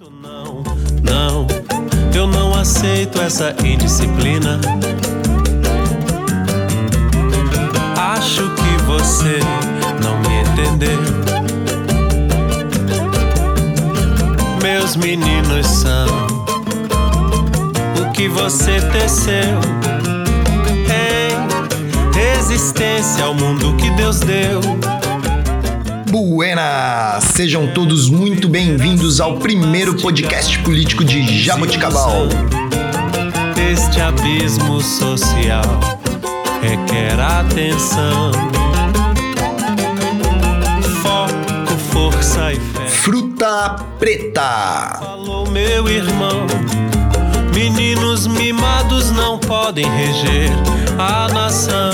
Não, não, eu não aceito essa indisciplina. Acho que você não me entendeu. Meus meninos são o que você teceu em resistência ao mundo que Deus deu. Buenas! Sejam todos muito bem-vindos ao primeiro podcast político de Jaboticabal. Este abismo social requer atenção, foco, força e fé. Fruta Preta. Falou meu irmão, meninos mimados não podem reger a nação.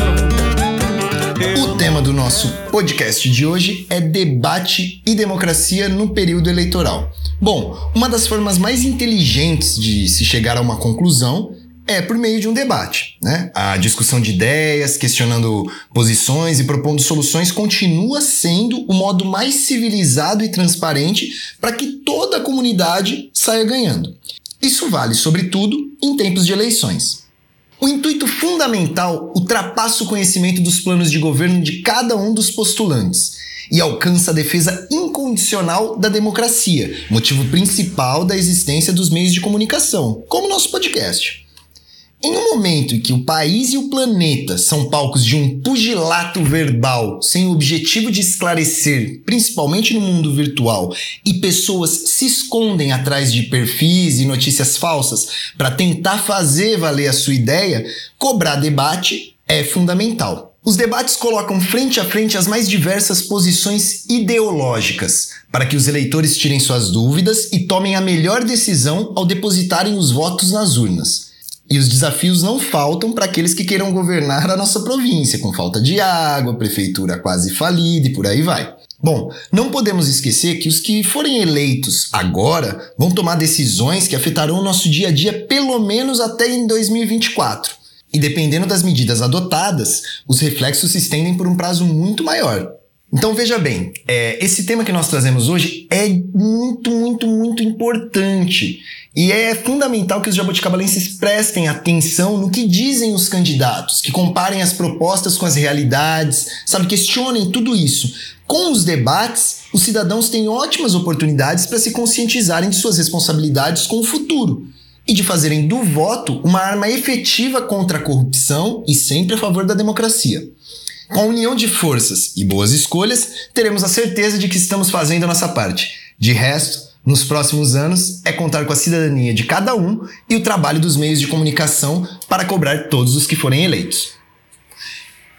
O tema do nosso podcast de hoje é debate e democracia no período eleitoral. Bom, uma das formas mais inteligentes de se chegar a uma conclusão é por meio de um debate. Né? A discussão de ideias, questionando posições e propondo soluções continua sendo o modo mais civilizado e transparente para que toda a comunidade saia ganhando. Isso vale, sobretudo, em tempos de eleições. O intuito fundamental ultrapassa o conhecimento dos planos de governo de cada um dos postulantes e alcança a defesa incondicional da democracia, motivo principal da existência dos meios de comunicação, como nosso podcast. Em um momento em que o país e o planeta são palcos de um pugilato verbal sem o objetivo de esclarecer, principalmente no mundo virtual, e pessoas se escondem atrás de perfis e notícias falsas para tentar fazer valer a sua ideia, cobrar debate é fundamental. Os debates colocam frente a frente as mais diversas posições ideológicas, para que os eleitores tirem suas dúvidas e tomem a melhor decisão ao depositarem os votos nas urnas. E os desafios não faltam para aqueles que queiram governar a nossa província, com falta de água, prefeitura quase falida e por aí vai. Bom, não podemos esquecer que os que forem eleitos agora vão tomar decisões que afetarão o nosso dia a dia pelo menos até em 2024. E dependendo das medidas adotadas, os reflexos se estendem por um prazo muito maior. Então veja bem, é, esse tema que nós trazemos hoje é muito, muito, muito importante. E é fundamental que os jabuticabalenses prestem atenção no que dizem os candidatos, que comparem as propostas com as realidades, sabe, questionem tudo isso. Com os debates, os cidadãos têm ótimas oportunidades para se conscientizarem de suas responsabilidades com o futuro e de fazerem do voto uma arma efetiva contra a corrupção e sempre a favor da democracia. Com a união de forças e boas escolhas, teremos a certeza de que estamos fazendo a nossa parte. De resto, nos próximos anos é contar com a cidadania de cada um e o trabalho dos meios de comunicação para cobrar todos os que forem eleitos.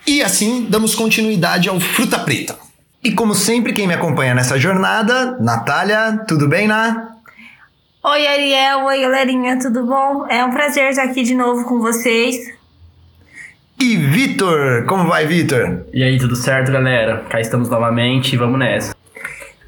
E assim damos continuidade ao Fruta Preta. E como sempre, quem me acompanha nessa jornada, Natália, tudo bem, Ná? Oi, Ariel. Oi, galerinha, tudo bom? É um prazer estar aqui de novo com vocês. E Vitor, como vai, Vitor? E aí, tudo certo, galera? Cá estamos novamente e vamos nessa.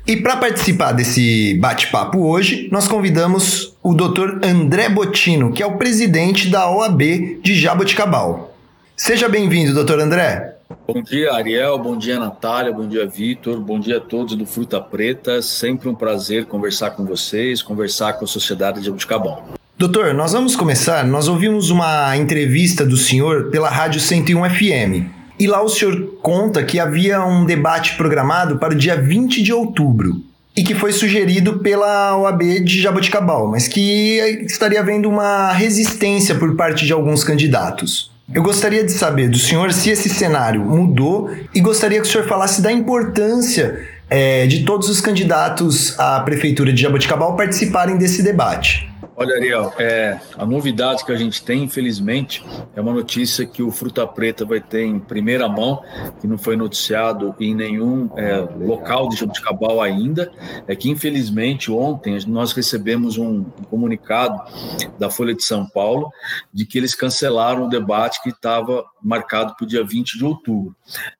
E para participar desse bate-papo hoje, nós convidamos o Dr. André Botino, que é o presidente da OAB de Jaboticabal. Seja bem-vindo, Dr. André. Bom dia, Ariel. Bom dia, Natália. Bom dia, Vitor. Bom dia a todos do Fruta Preta. Sempre um prazer conversar com vocês, conversar com a sociedade de Jaboticabal. Doutor, nós vamos começar. Nós ouvimos uma entrevista do senhor pela Rádio 101 FM. E lá o senhor conta que havia um debate programado para o dia 20 de outubro e que foi sugerido pela OAB de Jaboticabal, mas que estaria havendo uma resistência por parte de alguns candidatos. Eu gostaria de saber do senhor se esse cenário mudou e gostaria que o senhor falasse da importância é, de todos os candidatos à prefeitura de Jaboticabal participarem desse debate. Olha, Ariel, é, a novidade que a gente tem, infelizmente, é uma notícia que o Fruta Preta vai ter em primeira mão, que não foi noticiado em nenhum é, local de Jabuticabal ainda, é que, infelizmente, ontem nós recebemos um, comunicado da Folha de São Paulo de que eles cancelaram o debate que estava marcado para o dia 20 de outubro.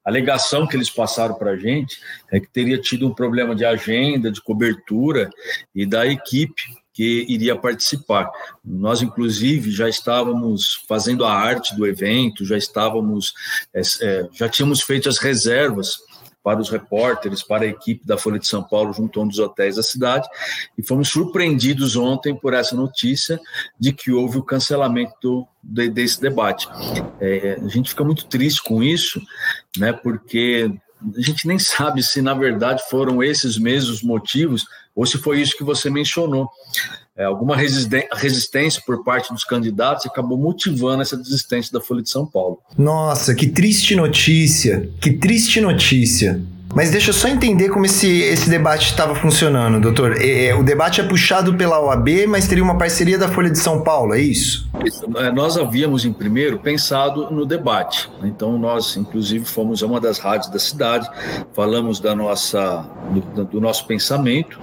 A alegação que eles passaram para a gente é que teria tido um problema de agenda, de cobertura e da equipe que iria participar. Nós, inclusive, já estávamos fazendo a arte do evento, já estávamos, é, já tínhamos feito as reservas para os repórteres, para a equipe da Folha de São Paulo, junto a um dos hotéis da cidade, e fomos surpreendidos ontem por essa notícia de que houve o cancelamento do, de, desse debate. É, a gente fica muito triste com isso, né, porque a gente nem sabe se, na verdade, foram esses mesmos motivos ou se foi isso que você mencionou. É, alguma resistência por parte dos candidatos acabou motivando essa desistência da Folha de São Paulo. Nossa, que triste notícia! Que triste notícia! Mas deixa eu só entender como esse, esse debate estava funcionando, doutor. É, é o debate é puxado pela OAB, mas teria uma parceria da Folha de São Paulo, é isso? É, nós havíamos, em primeiro, pensado no debate. Então, nós, inclusive, fomos a uma das rádios da cidade, falamos da nossa, do, do nosso pensamento,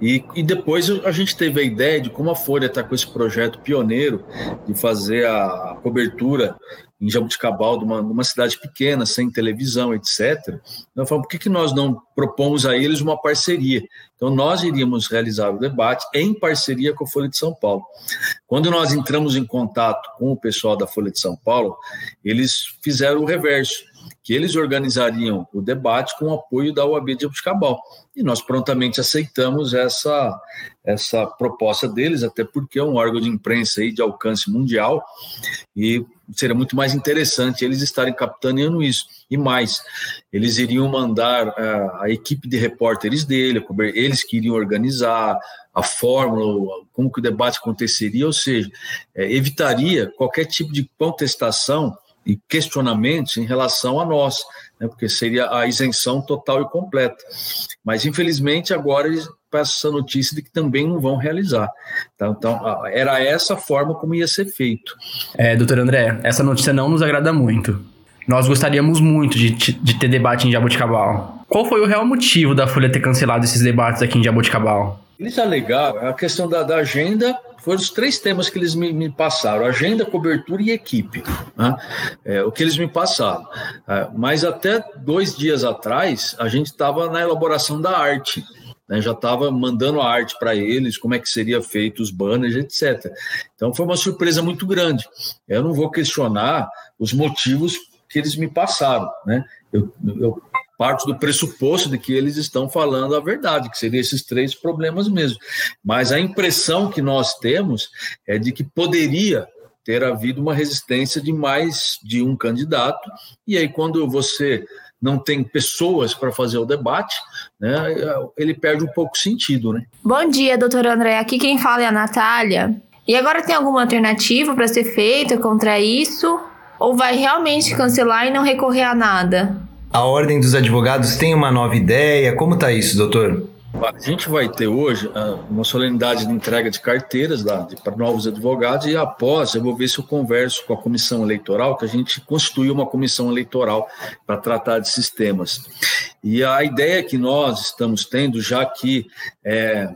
e, e depois a gente teve a ideia de como a Folha está com esse projeto pioneiro de fazer a cobertura em Jabuticabal, de uma, uma cidade pequena, sem televisão, etc. Nós falamos, por que, que nós não propomos a eles uma parceria? Então, nós iríamos realizar o debate em parceria com a Folha de São Paulo. Quando nós entramos em contato com o pessoal da Folha de São Paulo, eles fizeram o reverso que eles organizariam o debate com o apoio da UAB de Jabuticabal. E nós prontamente aceitamos essa, essa proposta deles, até porque é um órgão de imprensa aí de alcance mundial e seria muito mais interessante eles estarem capitaneando isso. E mais, eles iriam mandar uh, a equipe de repórteres dele, eles que iriam organizar a fórmula, como que o debate aconteceria, ou seja, é, evitaria qualquer tipo de contestação e questionamentos em relação a nós, né, porque seria a isenção total e completa. Mas, infelizmente, agora eles passam essa notícia de que também não vão realizar. Tá? Então, era essa a forma como ia ser feito. É, doutor André, essa notícia não nos agrada muito. Nós gostaríamos muito de, de ter debate em Jaboticabal. Qual foi o real motivo da Folha ter cancelado esses debates aqui em Jaboticabal? Eles alegaram a questão da, da agenda foram os três temas que eles me, me passaram: agenda, cobertura e equipe. Né? É, o que eles me passaram. É, mas até dois dias atrás, a gente estava na elaboração da arte. Né? Já estava mandando a arte para eles, como é que seria feito os banners, etc. Então foi uma surpresa muito grande. Eu não vou questionar os motivos que eles me passaram. Né? Eu, eu parte do pressuposto de que eles estão falando a verdade, que seriam esses três problemas mesmo. Mas a impressão que nós temos é de que poderia ter havido uma resistência de mais de um candidato, e aí quando você não tem pessoas para fazer o debate, né, ele perde um pouco sentido. Né? Bom dia, doutor André. Aqui quem fala é a Natália. E agora tem alguma alternativa para ser feita contra isso? Ou vai realmente cancelar e não recorrer a nada? A Ordem dos Advogados tem uma nova ideia? Como está isso, doutor? A gente vai ter hoje ah, uma solenidade de entrega de carteiras para novos advogados e após eu vou ver se eu converso com a comissão eleitoral, que a gente constituiu uma comissão eleitoral para tratar desses temas. E a ideia que nós estamos tendo, já que é,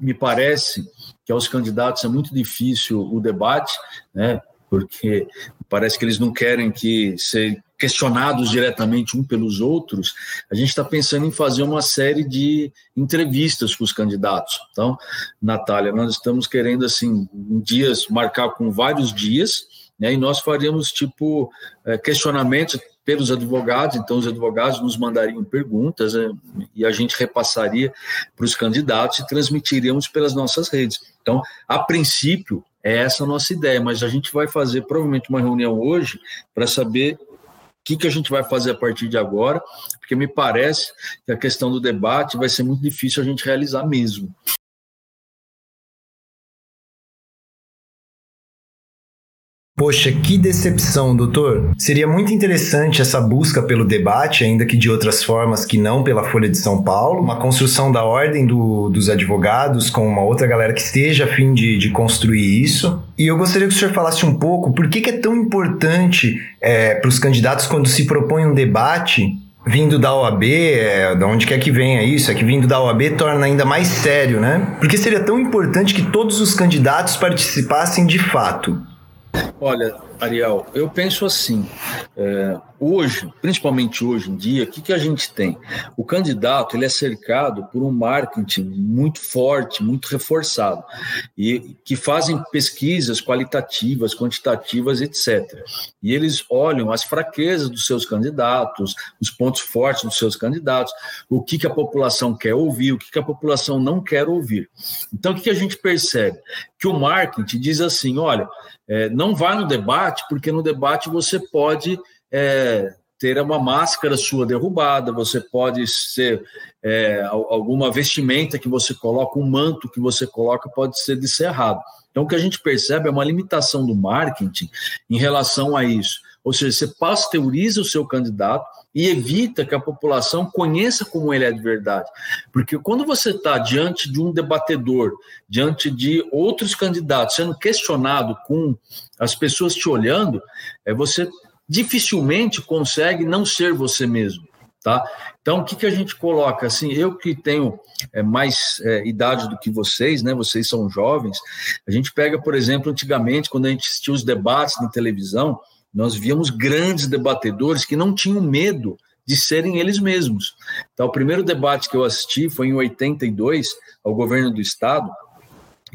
me parece que aos candidatos é muito difícil o debate, né? porque parece que eles não querem que se questionados diretamente um pelos outros, a gente está pensando em fazer uma série de entrevistas com os candidatos. Então, Natália, nós estamos querendo assim dias marcar com vários dias, né, e nós faríamos tipo é, questionamentos pelos advogados, então os advogados nos mandariam perguntas né, e a gente repassaria para os candidatos e transmitiríamos pelas nossas redes. Então, a princípio, é essa a nossa ideia, mas a gente vai fazer provavelmente uma reunião hoje para saber que, que a gente vai fazer a partir de agora, porque me parece que a questão do debate vai ser muito difícil a gente realizar mesmo. Poxa, que decepção, doutor. Seria muito interessante essa busca pelo debate, ainda que de outras formas que não pela Folha de São Paulo, uma construção da ordem do, dos advogados com uma outra galera que esteja a fim de, de construir isso. E eu gostaria que o senhor falasse um pouco por que, que é tão importante é, para os candidatos quando se propõe um debate vindo da OAB, é, de onde quer que venha isso, é que vindo da OAB torna ainda mais sério, né? Porque seria tão importante que todos os candidatos participassem de fato. Olha, Ariel, eu penso assim: é, hoje, principalmente hoje em dia, o que, que a gente tem? O candidato ele é cercado por um marketing muito forte, muito reforçado, e que fazem pesquisas qualitativas, quantitativas, etc. E eles olham as fraquezas dos seus candidatos, os pontos fortes dos seus candidatos, o que, que a população quer ouvir, o que, que a população não quer ouvir. Então, o que, que a gente percebe? Que o marketing diz assim: olha, é, não vá no debate, porque no debate você pode é, ter uma máscara sua derrubada, você pode ser é, alguma vestimenta que você coloca, um manto que você coloca pode ser descerrado. Então, o que a gente percebe é uma limitação do marketing em relação a isso. Ou seja, você pasteuriza o seu candidato e evita que a população conheça como ele é de verdade. Porque quando você está diante de um debatedor, diante de outros candidatos, sendo questionado com as pessoas te olhando, é, você dificilmente consegue não ser você mesmo. Tá? Então, o que, que a gente coloca? Assim, eu que tenho é, mais é, idade do que vocês, né? Vocês são jovens. A gente pega, por exemplo, antigamente, quando a gente assistia os debates na televisão, nós víamos grandes debatedores que não tinham medo de serem eles mesmos. Então, o primeiro debate que eu assisti foi em 82, ao governo do estado,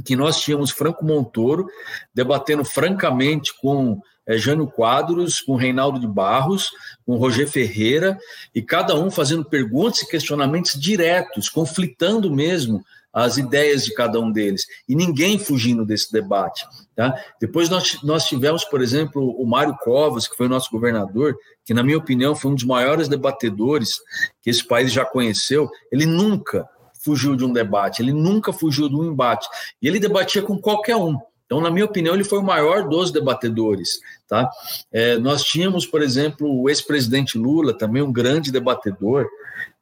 que nós tínhamos Franco Montoro debatendo francamente com é, Jânio Quadros, com Reinaldo de Barros, com Roger Ferreira, e cada um fazendo perguntas e questionamentos diretos, conflitando mesmo as ideias de cada um deles, e ninguém fugindo desse debate. Tá? Depois nós, nós tivemos, por exemplo, o Mário Covas, que foi o nosso governador, que, na minha opinião, foi um dos maiores debatedores que esse país já conheceu. Ele nunca fugiu de um debate, ele nunca fugiu de um embate, e ele debatia com qualquer um. Então, na minha opinião, ele foi o maior dos debatedores. Tá? É, nós tínhamos, por exemplo, o ex-presidente Lula, também um grande debatedor.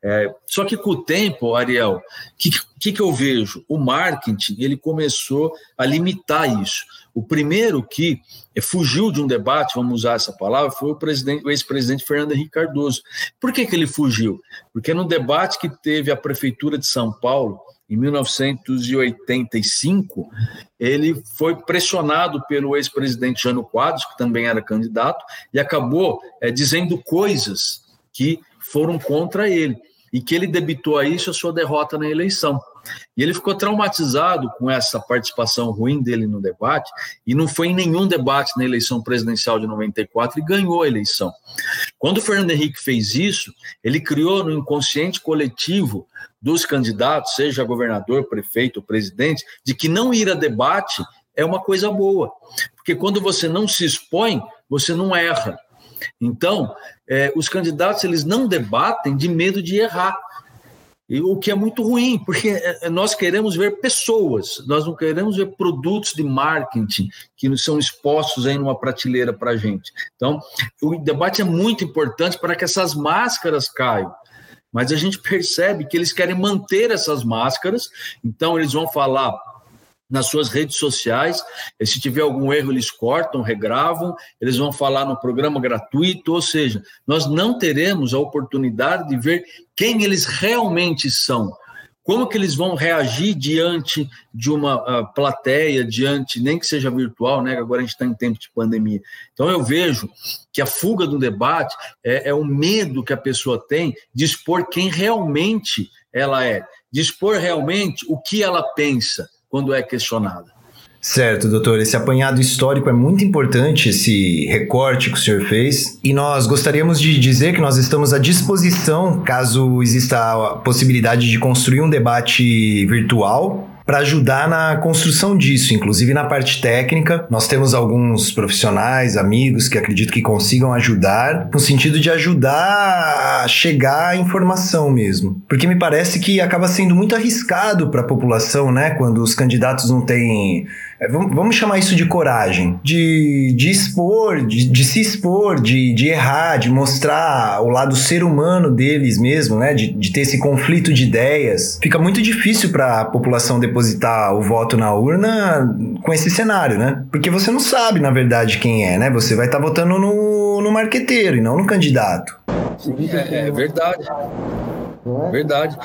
É, só que com o tempo, Ariel, o que, que, que eu vejo? O marketing ele começou a limitar isso. O primeiro que fugiu de um debate, vamos usar essa palavra, foi o, o ex-presidente Fernando Henrique Cardoso. Por que, que ele fugiu? Porque no debate que teve a Prefeitura de São Paulo, em 1985, ele foi pressionado pelo ex-presidente Jânio Quadros, que também era candidato, e acabou é, dizendo coisas que foram contra ele, e que ele debitou a isso a sua derrota na eleição. E ele ficou traumatizado com essa participação ruim dele no debate, e não foi em nenhum debate na eleição presidencial de 94 e ganhou a eleição. Quando o Fernando Henrique fez isso, ele criou no inconsciente coletivo dos candidatos, seja governador, prefeito, presidente, de que não ir a debate é uma coisa boa, porque quando você não se expõe, você não erra. Então, é, os candidatos eles não debatem de medo de errar. E o que é muito ruim, porque é, é, nós queremos ver pessoas, nós não queremos ver produtos de marketing que são expostos aí numa prateleira para a gente. Então, o debate é muito importante para que essas máscaras caiam. Mas a gente percebe que eles querem manter essas máscaras, então eles vão falar nas suas redes sociais. Se tiver algum erro, eles cortam, regravam, eles vão falar no programa gratuito, ou seja, nós não teremos a oportunidade de ver quem eles realmente são. Como que eles vão reagir diante de uma uh, plateia, diante, nem que seja virtual, né? Agora a gente está em tempo de pandemia. Então eu vejo que a fuga do debate é, é o medo que a pessoa tem de expor quem realmente ela é, de expor realmente o que ela pensa quando é questionada. Certo, doutor. Esse apanhado histórico é muito importante, esse recorte que o senhor fez. E nós gostaríamos de dizer que nós estamos à disposição, caso exista a possibilidade de construir um debate virtual para ajudar na construção disso, inclusive na parte técnica. Nós temos alguns profissionais, amigos que acredito que consigam ajudar, no sentido de ajudar a chegar à informação mesmo. Porque me parece que acaba sendo muito arriscado para a população, né, quando os candidatos não têm é, vamos chamar isso de coragem, de, de expor, de, de se expor, de, de errar, de mostrar o lado ser humano deles mesmo, né? De, de ter esse conflito de ideias. Fica muito difícil para a população depositar o voto na urna com esse cenário, né? Porque você não sabe, na verdade, quem é, né? Você vai estar tá votando no, no marqueteiro e não no candidato. É, é verdade. Verdade.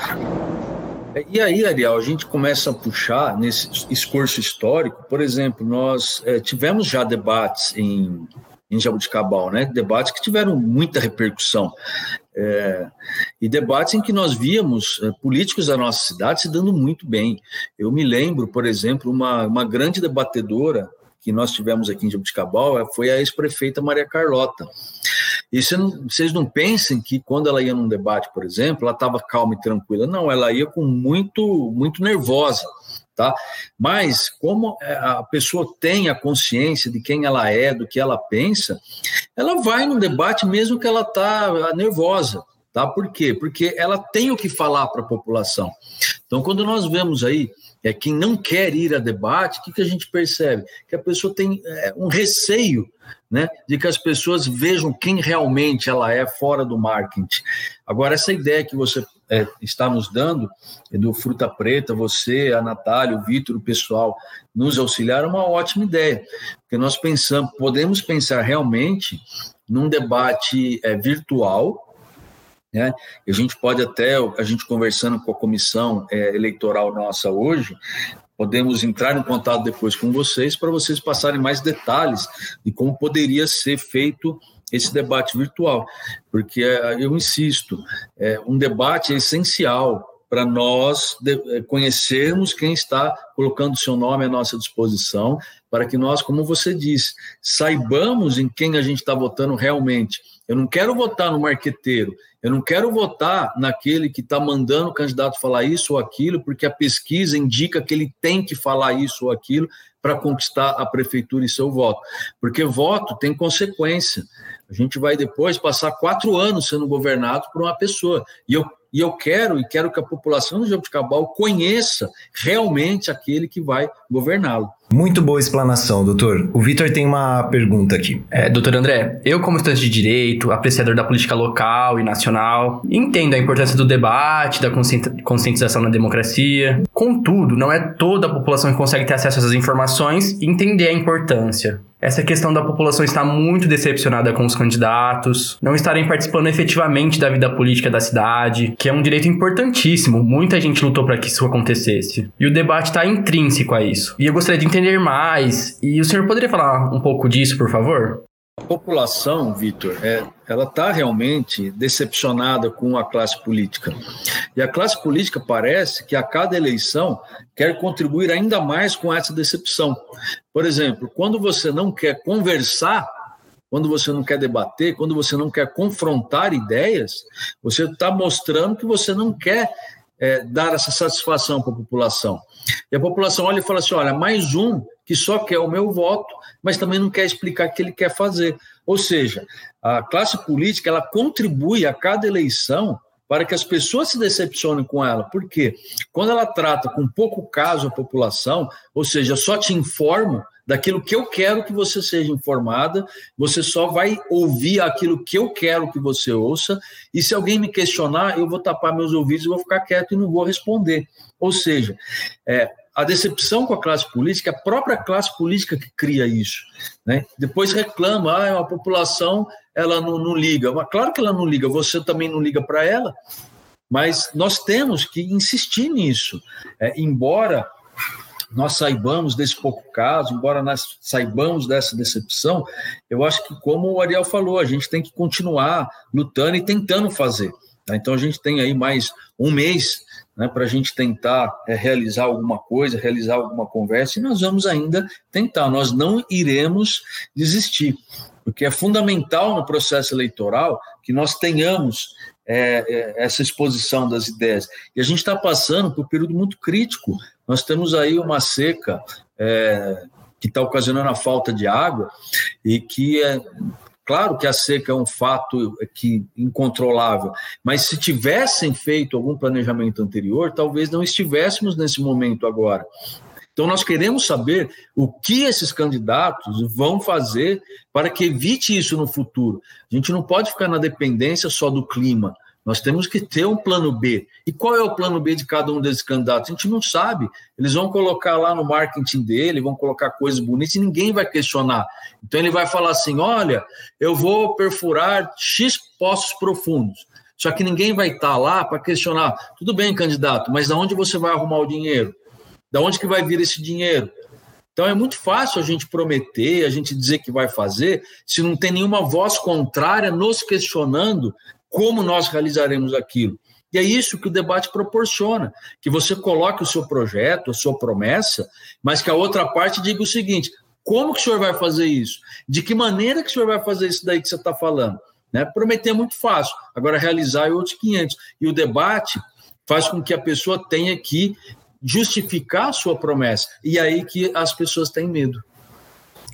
E aí, Ariel, a gente começa a puxar nesse discurso histórico, por exemplo, nós é, tivemos já debates em, em Jabuticabal, né? Debates que tiveram muita repercussão. É, e debates em que nós víamos é, políticos da nossa cidade se dando muito bem. Eu me lembro, por exemplo, uma, uma grande debatedora que nós tivemos aqui em Jabuticabal é, foi a ex-prefeita Maria Carlota. E não, vocês não pensem que quando ela ia num debate, por exemplo, ela estava calma e tranquila. Não, ela ia com muito, muito nervosa tá? Mas como é, a pessoa tem a consciência de quem ela é, do que ela pensa, ela vai no debate mesmo que ela tá nervosa, tá? Por quê? Porque ela tem o que falar para a população. Então, quando nós vemos aí é quem não quer ir a debate, o que, que a gente percebe? Que a pessoa tem é, um receio né, de que as pessoas vejam quem realmente ela é fora do marketing. Agora, essa ideia que você é, está nos dando, do Fruta Preta, você, a Natália, o Vitor, o pessoal, nos auxiliaram, é uma ótima ideia, porque nós pensamos, podemos pensar realmente num debate é, virtual, né? A gente pode até, a gente conversando com a comissão é, eleitoral nossa hoje, podemos entrar em contato depois com vocês para vocês passarem mais detalhes de como poderia ser feito esse debate virtual, porque é, eu insisto, é, um debate é essencial para nós é, conhecermos quem está colocando seu nome à nossa disposição, para que nós, como você disse, saibamos em quem a gente está votando realmente. Eu não quero votar no marqueteiro, eu não quero votar naquele que está mandando o candidato falar isso ou aquilo, porque a pesquisa indica que ele tem que falar isso ou aquilo para conquistar a prefeitura e seu voto. Porque voto tem consequência. A gente vai depois passar quatro anos sendo governado por uma pessoa. E eu, e eu quero, e quero que a população de Jabuticabal conheça realmente aquele que vai governá-lo. Muito boa explanação, doutor. O Vitor tem uma pergunta aqui. É, doutor André, eu, como estudante de direito, apreciador da política local e nacional, entendo a importância do debate, da conscientização na democracia. Contudo, não é toda a população que consegue ter acesso a essas informações e entender a importância essa questão da população estar muito decepcionada com os candidatos, não estarem participando efetivamente da vida política da cidade, que é um direito importantíssimo. Muita gente lutou para que isso acontecesse. E o debate está intrínseco a isso. E eu gostaria de entender mais. E o senhor poderia falar um pouco disso, por favor? A população, Vitor, é, ela está realmente decepcionada com a classe política. E a classe política parece que a cada eleição quer contribuir ainda mais com essa decepção. Por exemplo, quando você não quer conversar, quando você não quer debater, quando você não quer confrontar ideias, você está mostrando que você não quer é, dar essa satisfação para a população. E a população olha e fala assim: olha, mais um que só quer o meu voto, mas também não quer explicar o que ele quer fazer. Ou seja, a classe política ela contribui a cada eleição para que as pessoas se decepcionem com ela. Por quê? Quando ela trata com pouco caso a população, ou seja, só te informo daquilo que eu quero que você seja informada, você só vai ouvir aquilo que eu quero que você ouça, e se alguém me questionar, eu vou tapar meus ouvidos e vou ficar quieto e não vou responder. Ou seja, é, a decepção com a classe política, a própria classe política que cria isso. Né? Depois reclama, ah, a população ela não, não liga. Mas claro que ela não liga, você também não liga para ela, mas nós temos que insistir nisso. É, embora nós saibamos desse pouco caso, embora nós saibamos dessa decepção, eu acho que, como o Ariel falou, a gente tem que continuar lutando e tentando fazer. Tá? Então a gente tem aí mais um mês né, para a gente tentar é, realizar alguma coisa, realizar alguma conversa, e nós vamos ainda tentar, nós não iremos desistir, porque é fundamental no processo eleitoral que nós tenhamos é, é, essa exposição das ideias. E a gente está passando por um período muito crítico, nós temos aí uma seca. É, que está ocasionando a falta de água e que é, Claro que a seca é um fato que incontrolável, mas se tivessem feito algum planejamento anterior, talvez não estivéssemos nesse momento agora. Então, nós queremos saber o que esses candidatos vão fazer para que evite isso no futuro. A gente não pode ficar na dependência só do clima. Nós temos que ter um plano B. E qual é o plano B de cada um desses candidatos? A gente não sabe. Eles vão colocar lá no marketing dele, vão colocar coisas bonitas e ninguém vai questionar. Então ele vai falar assim: olha, eu vou perfurar X poços profundos. Só que ninguém vai estar lá para questionar. Tudo bem, candidato, mas de onde você vai arrumar o dinheiro? Da onde que vai vir esse dinheiro? Então é muito fácil a gente prometer, a gente dizer que vai fazer, se não tem nenhuma voz contrária nos questionando como nós realizaremos aquilo. E é isso que o debate proporciona, que você coloque o seu projeto, a sua promessa, mas que a outra parte diga o seguinte: como que o senhor vai fazer isso? De que maneira que o senhor vai fazer isso daí que você está falando? Né? Prometer é muito fácil, agora realizar é outros 500. E o debate faz com que a pessoa tenha que justificar a sua promessa. E aí que as pessoas têm medo.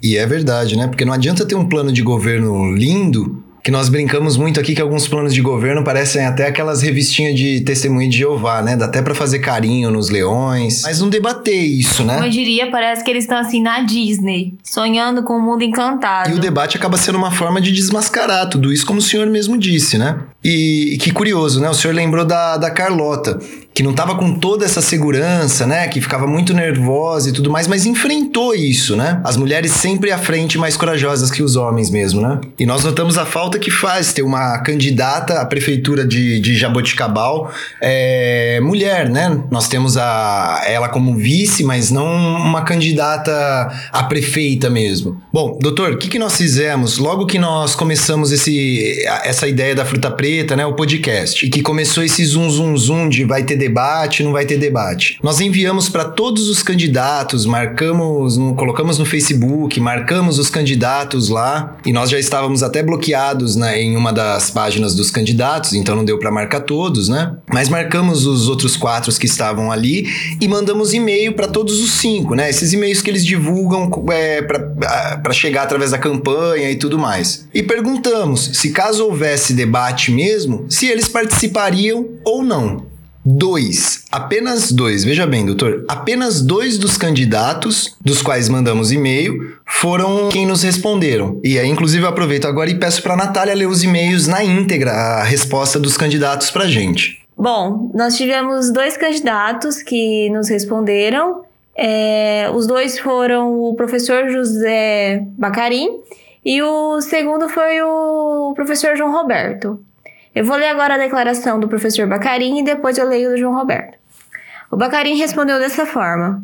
E é verdade, né? Porque não adianta ter um plano de governo lindo que nós brincamos muito aqui que alguns planos de governo parecem até aquelas revistinhas de testemunho de Jeová, né? Dá até para fazer carinho nos leões, mas não debater isso, né? Eu diria, parece que eles estão assim na Disney, sonhando com o um mundo encantado. E o debate acaba sendo uma forma de desmascarar tudo isso, como o senhor mesmo disse, né? E, e que curioso, né? O senhor lembrou da, da Carlota, que não estava com toda essa segurança, né? Que ficava muito nervosa e tudo mais, mas enfrentou isso, né? As mulheres sempre à frente, mais corajosas que os homens mesmo, né? E nós notamos a falta que faz ter uma candidata à prefeitura de, de Jaboticabal é, mulher, né? Nós temos a, ela como vice, mas não uma candidata a prefeita mesmo. Bom, doutor, o que, que nós fizemos logo que nós começamos esse, essa ideia da fruta preta, né? O podcast, e que começou esse zoom, zoom, zoom de vai ter debate, não vai ter debate. Nós enviamos para todos os candidatos, marcamos, colocamos no Facebook, marcamos os candidatos lá e nós já estávamos até bloqueados né, em uma das páginas dos candidatos, então não deu para marcar todos, né? Mas marcamos os outros quatro que estavam ali e mandamos e-mail para todos os cinco, né? Esses e-mails que eles divulgam é, para chegar através da campanha e tudo mais. E perguntamos se caso houvesse debate mesmo, se eles participariam ou não. Dois, apenas dois, veja bem, doutor, apenas dois dos candidatos dos quais mandamos e-mail foram quem nos responderam. E aí, inclusive, eu aproveito agora e peço para a Natália ler os e-mails na íntegra, a resposta dos candidatos para gente. Bom, nós tivemos dois candidatos que nos responderam. É, os dois foram o professor José Bacarim e o segundo foi o professor João Roberto. Eu vou ler agora a declaração do professor Bacarim e depois eu leio do João Roberto. O Bacarim respondeu dessa forma: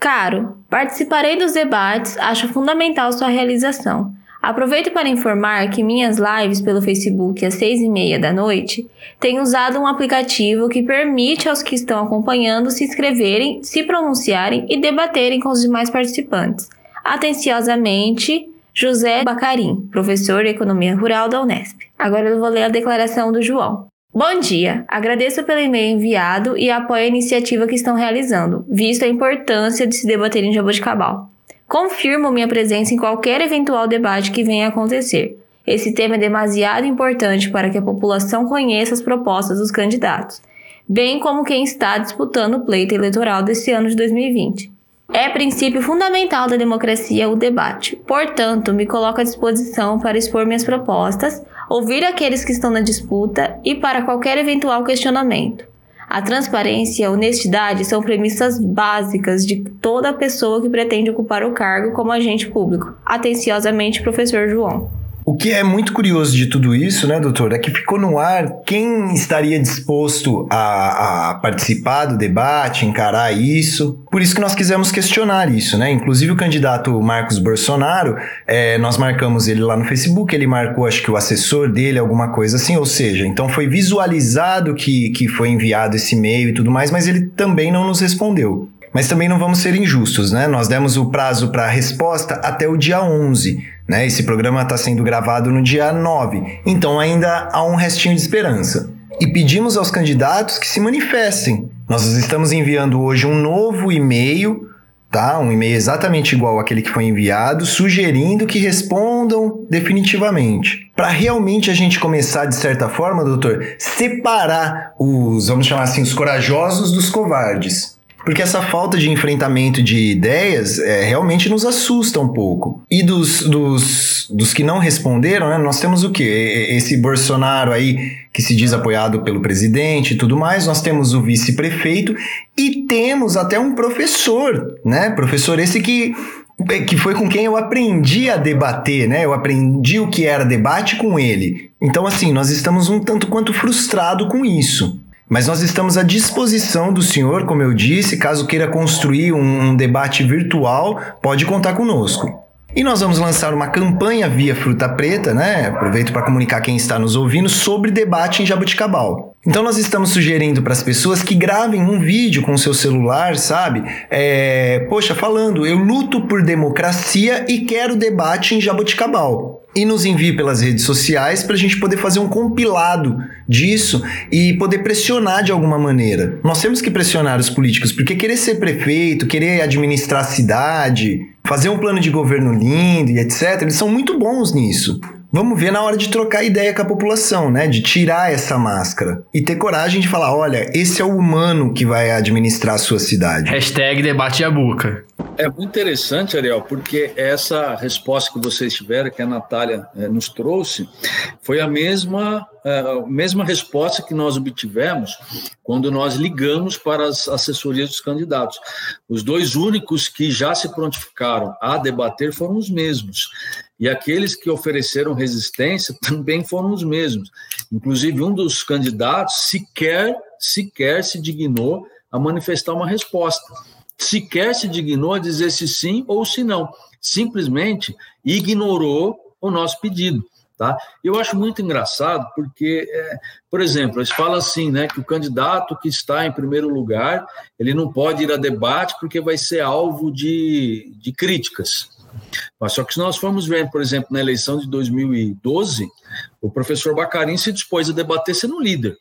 Caro, participarei dos debates, acho fundamental sua realização. Aproveito para informar que minhas lives pelo Facebook às seis e meia da noite têm usado um aplicativo que permite aos que estão acompanhando se inscreverem, se pronunciarem e debaterem com os demais participantes. Atenciosamente, José Bacarim, professor de Economia Rural da Unesp. Agora eu vou ler a declaração do João. Bom dia! Agradeço pelo e-mail enviado e apoio a iniciativa que estão realizando, visto a importância de se debater em Jaboticabal. Confirmo minha presença em qualquer eventual debate que venha a acontecer. Esse tema é demasiado importante para que a população conheça as propostas dos candidatos, bem como quem está disputando o pleito eleitoral desse ano de 2020. É princípio fundamental da democracia o debate. Portanto, me coloco à disposição para expor minhas propostas, ouvir aqueles que estão na disputa e para qualquer eventual questionamento. A transparência e a honestidade são premissas básicas de toda pessoa que pretende ocupar o cargo como agente público. Atenciosamente, professor João. O que é muito curioso de tudo isso, né, doutor, é que ficou no ar quem estaria disposto a, a, participar do debate, encarar isso. Por isso que nós quisemos questionar isso, né? Inclusive o candidato Marcos Bolsonaro, é, nós marcamos ele lá no Facebook, ele marcou, acho que o assessor dele, alguma coisa assim, ou seja, então foi visualizado que, que foi enviado esse e-mail e tudo mais, mas ele também não nos respondeu. Mas também não vamos ser injustos, né? Nós demos o prazo para a resposta até o dia 11. Né? Esse programa está sendo gravado no dia 9, então ainda há um restinho de esperança. E pedimos aos candidatos que se manifestem. Nós estamos enviando hoje um novo e-mail, tá? Um e-mail exatamente igual àquele que foi enviado, sugerindo que respondam definitivamente. Para realmente a gente começar, de certa forma, doutor, separar os, vamos chamar assim, os corajosos dos covardes. Porque essa falta de enfrentamento de ideias é, realmente nos assusta um pouco. E dos, dos, dos que não responderam, né, nós temos o quê? Esse Bolsonaro aí que se diz apoiado pelo presidente e tudo mais, nós temos o vice-prefeito e temos até um professor, né? Professor esse que que foi com quem eu aprendi a debater, né? Eu aprendi o que era debate com ele. Então, assim, nós estamos um tanto quanto frustrado com isso. Mas nós estamos à disposição do senhor, como eu disse, caso queira construir um, um debate virtual, pode contar conosco. E nós vamos lançar uma campanha via Fruta Preta, né? Aproveito para comunicar quem está nos ouvindo sobre debate em Jabuticabal. Então nós estamos sugerindo para as pessoas que gravem um vídeo com seu celular, sabe? É, poxa, falando, eu luto por democracia e quero debate em Jabuticabal e nos envie pelas redes sociais para a gente poder fazer um compilado disso e poder pressionar de alguma maneira. Nós temos que pressionar os políticos, porque querer ser prefeito, querer administrar a cidade, fazer um plano de governo lindo e etc., eles são muito bons nisso. Vamos ver na hora de trocar ideia com a população, né? De tirar essa máscara e ter coragem de falar: olha, esse é o humano que vai administrar a sua cidade. Hashtag debate a boca. É muito interessante, Ariel, porque essa resposta que vocês tiveram, que a Natália é, nos trouxe, foi a mesma, a mesma resposta que nós obtivemos quando nós ligamos para as assessorias dos candidatos. Os dois únicos que já se prontificaram a debater foram os mesmos. E aqueles que ofereceram resistência também foram os mesmos. Inclusive, um dos candidatos sequer, sequer se dignou a manifestar uma resposta sequer se dignou a dizer se sim ou se não. Simplesmente ignorou o nosso pedido. Tá? Eu acho muito engraçado porque, é, por exemplo, eles falam assim, né, que o candidato que está em primeiro lugar, ele não pode ir a debate porque vai ser alvo de, de críticas. Mas só que se nós formos ver, por exemplo, na eleição de 2012, o professor Bacarin se dispôs a debater sendo líder.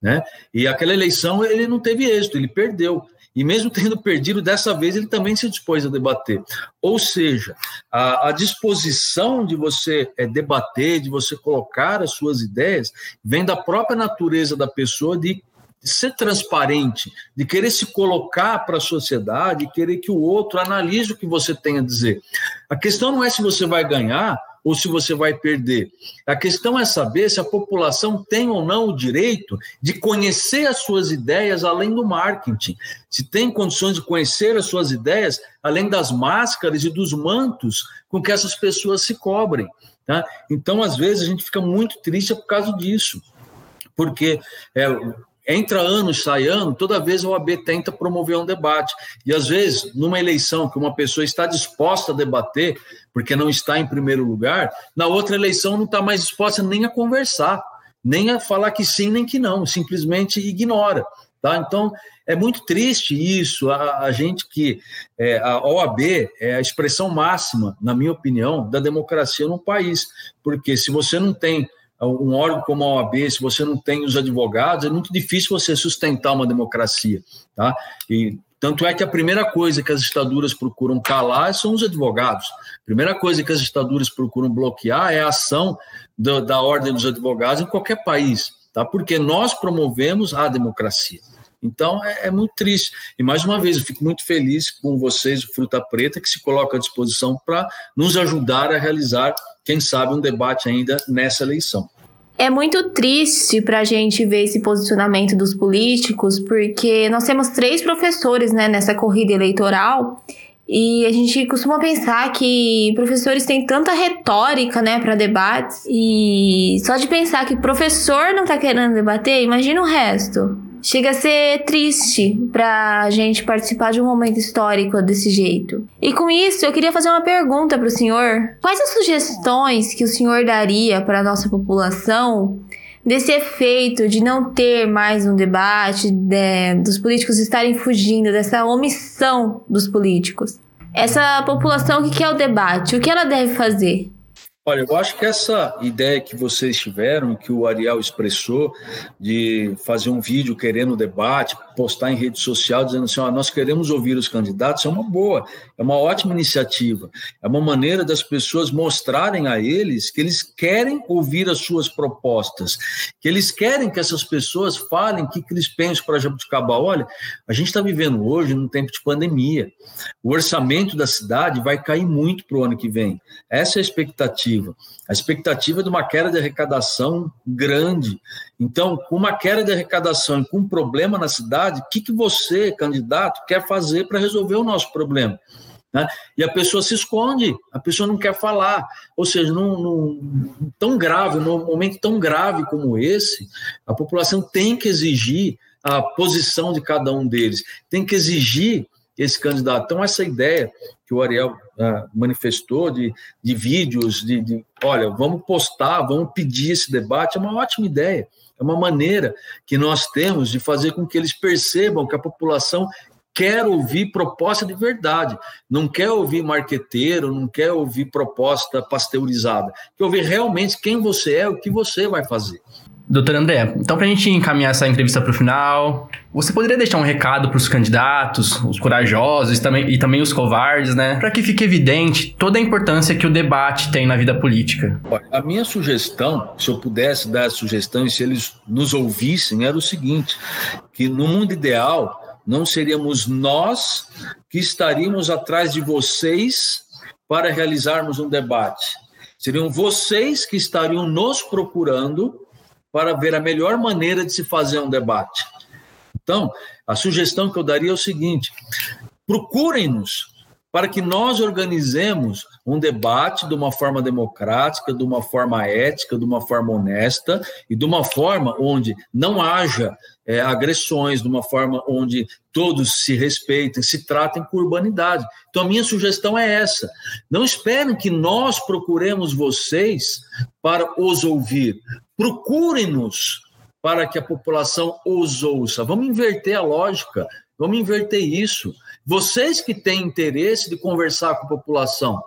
Né? E aquela eleição ele não teve êxito, ele perdeu. E mesmo tendo perdido, dessa vez ele também se dispôs a debater. Ou seja, a, a disposição de você é, debater, de você colocar as suas ideias, vem da própria natureza da pessoa de ser transparente, de querer se colocar para a sociedade, querer que o outro analise o que você tem a dizer. A questão não é se você vai ganhar ou se você vai perder. A questão é saber se a população tem ou não o direito de conhecer as suas ideias além do marketing, se tem condições de conhecer as suas ideias além das máscaras e dos mantos com que essas pessoas se cobrem. Tá? Então, às vezes, a gente fica muito triste por causa disso, porque é, entra ano, sai ano, toda vez a OAB tenta promover um debate. E às vezes, numa eleição que uma pessoa está disposta a debater, porque não está em primeiro lugar, na outra eleição não está mais disposta nem a conversar, nem a falar que sim, nem que não, simplesmente ignora. Tá? Então, é muito triste isso, a, a gente que é, a OAB é a expressão máxima, na minha opinião, da democracia no país, porque se você não tem um órgão como a OAB, se você não tem os advogados, é muito difícil você sustentar uma democracia, tá? E tanto é que a primeira coisa que as ditaduras procuram calar são os advogados. A primeira coisa que as ditaduras procuram bloquear é a ação do, da ordem dos advogados em qualquer país, tá? Porque nós promovemos a democracia. Então é, é, muito triste. E mais uma vez, eu fico muito feliz com vocês, Fruta Preta, que se coloca à disposição para nos ajudar a realizar, quem sabe, um debate ainda nessa eleição. É muito triste para a gente ver esse posicionamento dos políticos, porque nós temos três professores né, nessa corrida eleitoral e a gente costuma pensar que professores têm tanta retórica, né, para debates, e só de pensar que professor não tá querendo debater, imagina o resto. Chega a ser triste pra gente participar de um momento histórico desse jeito. E com isso, eu queria fazer uma pergunta pro senhor. Quais as sugestões que o senhor daria para nossa população desse efeito de não ter mais um debate, de, dos políticos estarem fugindo, dessa omissão dos políticos. Essa população que quer o debate, o que ela deve fazer? Olha, eu acho que essa ideia que vocês tiveram, que o Ariel expressou, de fazer um vídeo querendo debate, postar em rede social dizendo assim: nós queremos ouvir os candidatos, é uma boa, é uma ótima iniciativa. É uma maneira das pessoas mostrarem a eles que eles querem ouvir as suas propostas, que eles querem que essas pessoas falem, que eles pensam para Jabuticabal. Olha, a gente está vivendo hoje num tempo de pandemia. O orçamento da cidade vai cair muito para o ano que vem. Essa é a expectativa? A expectativa de uma queda de arrecadação grande. Então, com uma queda de arrecadação e com um problema na cidade, o que, que você, candidato, quer fazer para resolver o nosso problema? Né? E a pessoa se esconde, a pessoa não quer falar. Ou seja, num, num, tão grave, num momento tão grave como esse, a população tem que exigir a posição de cada um deles, tem que exigir esse candidato. Então, essa ideia que o Ariel uh, manifestou de, de vídeos, de, de, olha, vamos postar, vamos pedir esse debate, é uma ótima ideia. É uma maneira que nós temos de fazer com que eles percebam que a população quer ouvir proposta de verdade, não quer ouvir marqueteiro, não quer ouvir proposta pasteurizada, quer ouvir realmente quem você é, o que você vai fazer. Doutor André, então para a gente encaminhar essa entrevista para o final, você poderia deixar um recado para os candidatos, os corajosos também, e também os covardes, né? Para que fique evidente toda a importância que o debate tem na vida política. A minha sugestão, se eu pudesse dar e se eles nos ouvissem, era o seguinte: que no mundo ideal não seríamos nós que estaríamos atrás de vocês para realizarmos um debate. Seriam vocês que estariam nos procurando para ver a melhor maneira de se fazer um debate. Então, a sugestão que eu daria é o seguinte: procurem-nos para que nós organizemos um debate de uma forma democrática, de uma forma ética, de uma forma honesta e de uma forma onde não haja é, agressões, de uma forma onde todos se respeitem, se tratem com urbanidade. Então, a minha sugestão é essa: não esperem que nós procuremos vocês para os ouvir, procurem-nos para que a população os ouça. Vamos inverter a lógica, vamos inverter isso. Vocês que têm interesse de conversar com a população.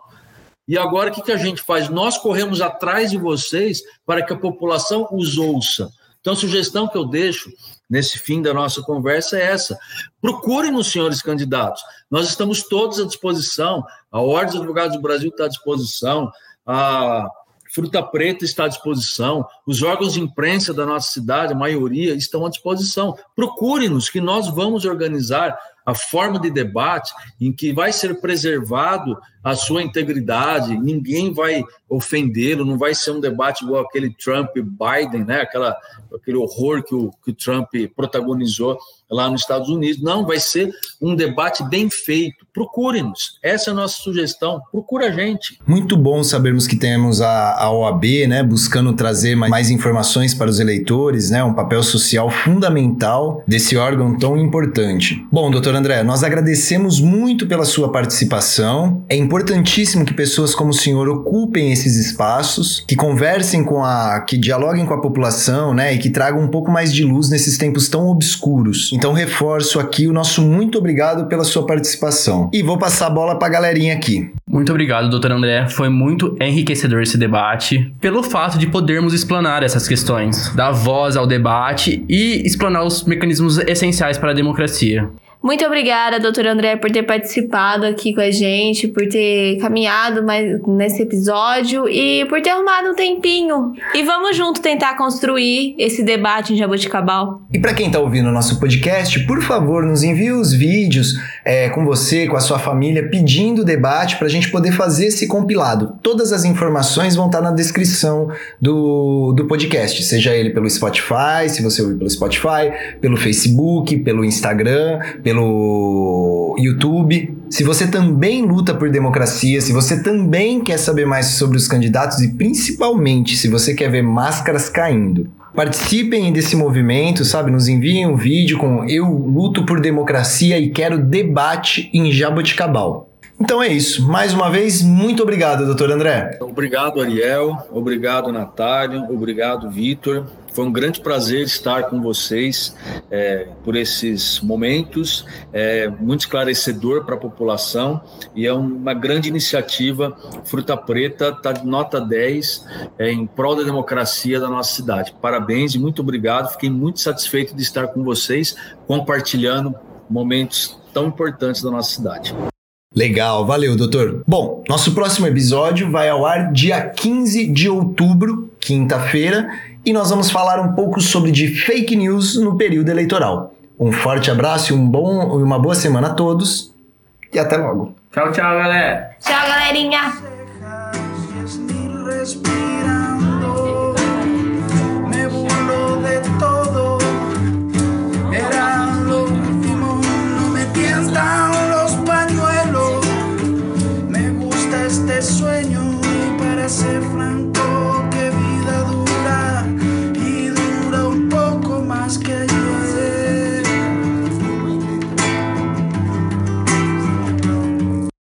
E agora o que, que a gente faz? Nós corremos atrás de vocês para que a população os ouça. Então, a sugestão que eu deixo nesse fim da nossa conversa é essa. Procurem nos senhores candidatos. Nós estamos todos à disposição. A Ordem dos Advogados do Brasil está à disposição. A Fruta Preta está à disposição, os órgãos de imprensa da nossa cidade, a maioria, estão à disposição. Procure-nos, que nós vamos organizar a forma de debate em que vai ser preservado a sua integridade, ninguém vai ofendê-lo, não vai ser um debate igual aquele Trump-Biden, né? Aquela, aquele horror que o, que o Trump protagonizou lá nos Estados Unidos. Não, vai ser um debate bem feito. Procure-nos. Essa é a nossa sugestão. Procura a gente. Muito bom sabermos que temos a, a OAB, né, buscando trazer mais, mais informações para os eleitores, né, um papel social fundamental desse órgão tão importante. Bom, doutor André, nós agradecemos muito pela sua participação. É importantíssimo que pessoas como o senhor ocupem esses espaços, que conversem com a, que dialoguem com a população, né, e que tragam um pouco mais de luz nesses tempos tão obscuros. Então reforço aqui o nosso muito obrigado pela sua participação. E vou passar a bola para a galerinha aqui. Muito obrigado, doutor André. Foi muito enriquecedor esse debate, pelo fato de podermos explanar essas questões, dar voz ao debate e explanar os mecanismos essenciais para a democracia. Muito obrigada, doutor André, por ter participado aqui com a gente, por ter caminhado mais nesse episódio e por ter arrumado um tempinho. E vamos junto tentar construir esse debate em Jaboticabal. E para quem está ouvindo o nosso podcast, por favor, nos envie os vídeos é, com você, com a sua família, pedindo debate para a gente poder fazer esse compilado. Todas as informações vão estar tá na descrição do, do podcast, seja ele pelo Spotify, se você ouvir pelo Spotify, pelo Facebook, pelo Instagram, pelo YouTube. Se você também luta por democracia, se você também quer saber mais sobre os candidatos e principalmente se você quer ver máscaras caindo, participem desse movimento, sabe? Nos enviem um vídeo com Eu luto por democracia e quero debate em Jaboticabal. Então é isso. Mais uma vez, muito obrigado, doutor André. Obrigado, Ariel. Obrigado, Natália. Obrigado, Vitor. Foi um grande prazer estar com vocês é, por esses momentos, é muito esclarecedor para a população e é uma grande iniciativa. Fruta Preta está de nota 10 é, em prol da democracia da nossa cidade. Parabéns e muito obrigado. Fiquei muito satisfeito de estar com vocês, compartilhando momentos tão importantes da nossa cidade. Legal, valeu, doutor. Bom, nosso próximo episódio vai ao ar dia 15 de outubro, quinta-feira, e nós vamos falar um pouco sobre de fake news no período eleitoral. Um forte abraço e um bom, uma boa semana a todos e até logo. Tchau, tchau, galera. Tchau, galerinha.